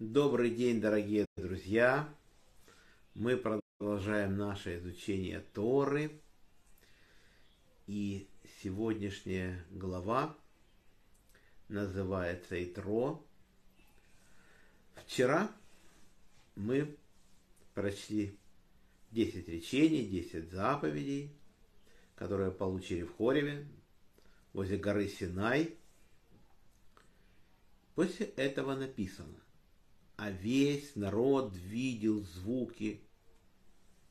Добрый день, дорогие друзья! Мы продолжаем наше изучение Торы. И сегодняшняя глава называется Итро. Вчера мы прочли 10 речений, 10 заповедей, которые получили в Хореве, возле горы Синай. После этого написано, а весь народ видел звуки,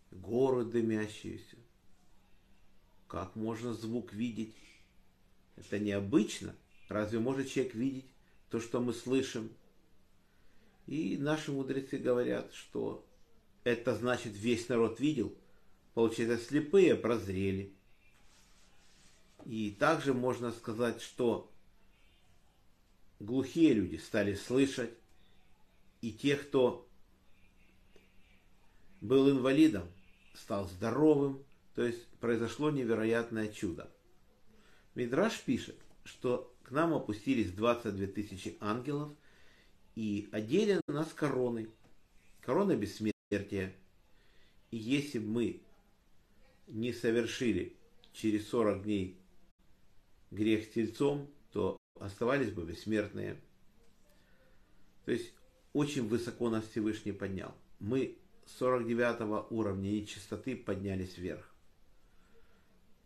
горы дымящиеся. Как можно звук видеть? Это необычно. Разве может человек видеть то, что мы слышим? И наши мудрецы говорят, что это значит весь народ видел. Получается, слепые прозрели. И также можно сказать, что глухие люди стали слышать, и те, кто был инвалидом, стал здоровым, то есть произошло невероятное чудо. Мидраш пишет, что к нам опустились 22 тысячи ангелов и одели нас короной, корона бессмертия. И если бы мы не совершили через 40 дней грех с тельцом, то оставались бы бессмертные. То есть очень высоко нас Всевышний поднял. Мы с 49 уровня нечистоты поднялись вверх.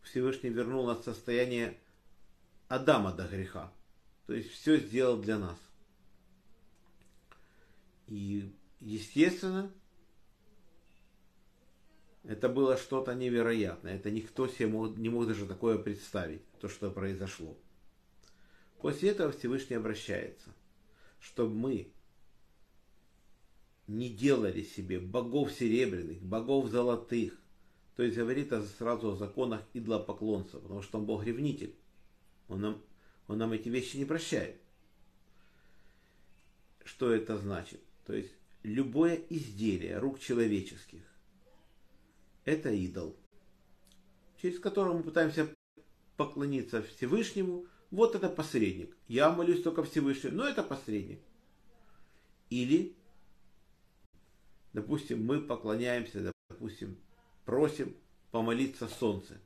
Всевышний вернул нас в состояние Адама до греха. То есть все сделал для нас. И, естественно, это было что-то невероятное. Это никто себе мог, не мог даже такое представить, то, что произошло. После этого Всевышний обращается, чтобы мы не делали себе богов серебряных, богов золотых. То есть говорит сразу о законах идлопоклонства, потому что он Бог ревнитель. Он нам, он нам эти вещи не прощает. Что это значит? То есть любое изделие рук человеческих – это идол, через которого мы пытаемся поклониться Всевышнему. Вот это посредник. Я молюсь только Всевышнему, но это посредник. Или Допустим, мы поклоняемся, допустим, просим помолиться солнце.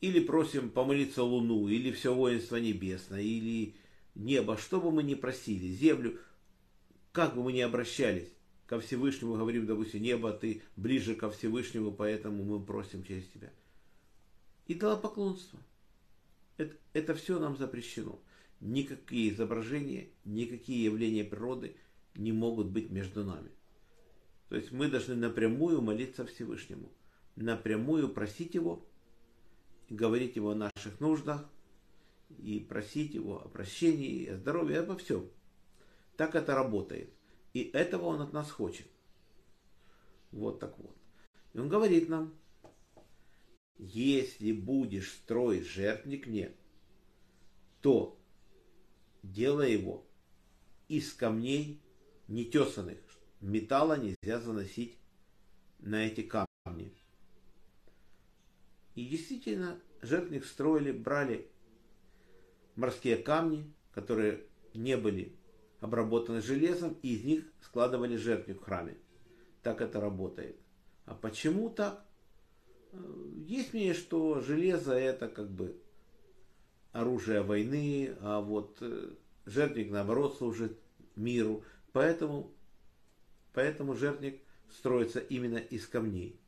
Или просим помолиться Луну, или все воинство небесное, или небо, что бы мы ни просили, землю, как бы мы ни обращались ко Всевышнему, говорим, допустим, небо, ты ближе ко Всевышнему, поэтому мы просим через тебя. И дала поклонство. Это, это все нам запрещено. Никакие изображения, никакие явления природы – не могут быть между нами. То есть мы должны напрямую молиться Всевышнему, напрямую просить Его, говорить Его о наших нуждах, и просить Его о прощении, о здоровье, обо всем. Так это работает. И этого Он от нас хочет. Вот так вот. И Он говорит нам, если будешь строить жертвник мне, то делай его из камней нетесанных. Металла нельзя заносить на эти камни. И действительно, жертвник строили, брали морские камни, которые не были обработаны железом, и из них складывали жертвник в храме. Так это работает. А почему так? Есть мнение, что железо это как бы оружие войны, а вот э, жертвник наоборот служит миру. Поэтому, поэтому жертвник строится именно из камней,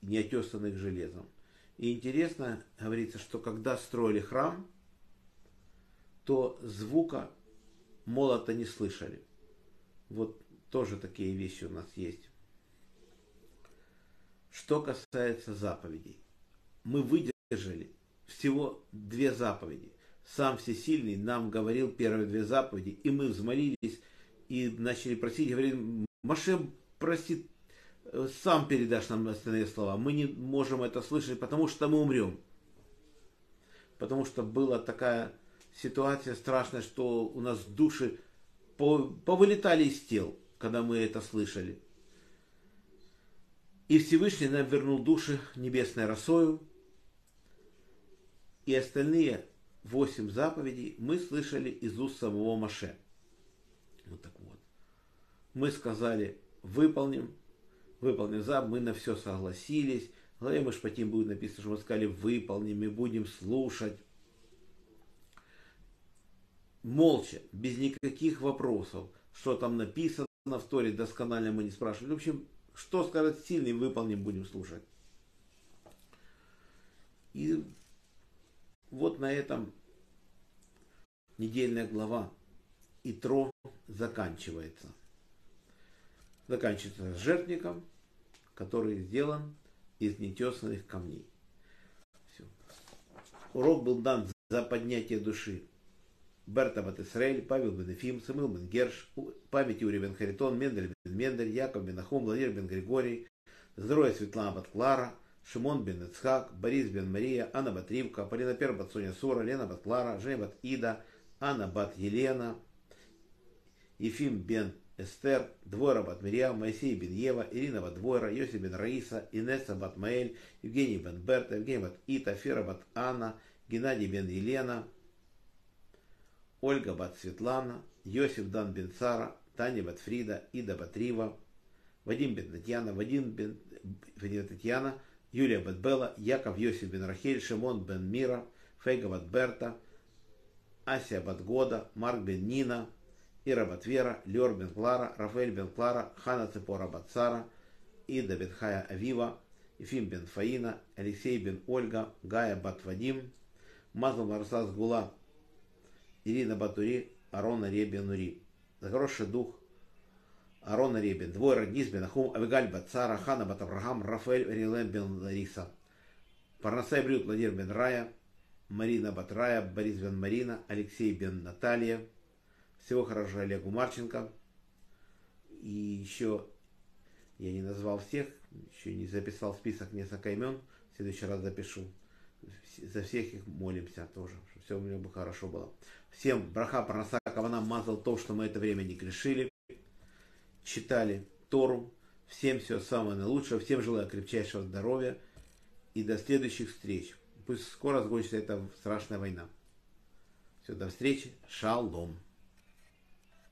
не отесанных железом. И интересно, говорится, что когда строили храм, то звука молота не слышали. Вот тоже такие вещи у нас есть. Что касается заповедей. Мы выдержали всего две заповеди. Сам Всесильный нам говорил первые две заповеди, и мы взмолились и начали просить, говорим, Машем просит, э, сам передашь нам остальные слова. Мы не можем это слышать, потому что мы умрем. Потому что была такая ситуация страшная, что у нас души повылетали из тел, когда мы это слышали. И Всевышний нам вернул души небесной росою. И остальные восемь заповедей мы слышали из уст самого Маше. Мы сказали, выполним, выполним за, мы на все согласились. В главе Мышпатим будет написано, что мы сказали, выполним и будем слушать. Молча, без никаких вопросов, что там написано в Торе, досконально мы не спрашивали. В общем, что скажет сильный, выполним, будем слушать. И вот на этом недельная глава Итро заканчивается. Заканчивается жертвником, который сделан из нетесанных камней. Все. Урок был дан за поднятие души. Берта бат Исраэль, Павел бен Ефим, Самил бен Герш, память Юрий бен Харитон, Мендель бен Мендель, Яков бен Ахум, Владимир бен Григорий, здоровье Светлана бат Клара, Шимон бен Ицхак, Борис бен Мария, Анна бат Ривка, Полина Пер бат Соня Сура, Лена бат Клара, Женя бат Ида, Анна бат Елена, Ефим бен Эстер, Двойра бат Мирьям, Моисей бен Ирина бат Двойра, Йосиф бен Раиса, Инесса бат Евгений бен Берта, Евгений бат Ита, Фера бат Анна, Геннадий бен Елена, Ольга бат Светлана, Йосиф дан бен Сара, Таня бат Фрида, Ида бат Рива, Вадим бен Татьяна, Вадим бен, бен Татьяна, Юлия бат Бела, Яков Йосиф бен Рахель, Шимон бен Мира, Фейга бат Берта, Ася бат Года, Марк бен Нина, Ира бат Вера, Лер бен Клара, Рафаэль бен Клара, Хана Цепора бат Сара, Ида бен Хая Авива, Ефим бен Фаина, Алексей бен Ольга, Гая бат Вадим, Мазал Марсас Гула, Ирина Батури, Арона Ребен Ури. За хороший дух Арона Ребен, двое родниц бен Ахум, Авигаль бат Сара, Хана бат Авраам, Рафаэль Рилем бен Лариса. Парнасай Брют Владимир бен Рая, Марина бат Рая, Борис бен Марина, Алексей бен Наталья. Всего хорошего Олегу Марченко. И еще я не назвал всех, еще не записал список несколько имен. В следующий раз запишу. За всех их молимся тоже, чтобы все у меня бы хорошо было. Всем браха парнаса кавана мазал то, что мы это время не грешили. Читали Тору. Всем всего самого наилучшего. Всем желаю крепчайшего здоровья. И до следующих встреч. Пусть скоро закончится эта страшная война. Все, до встречи. Шалом.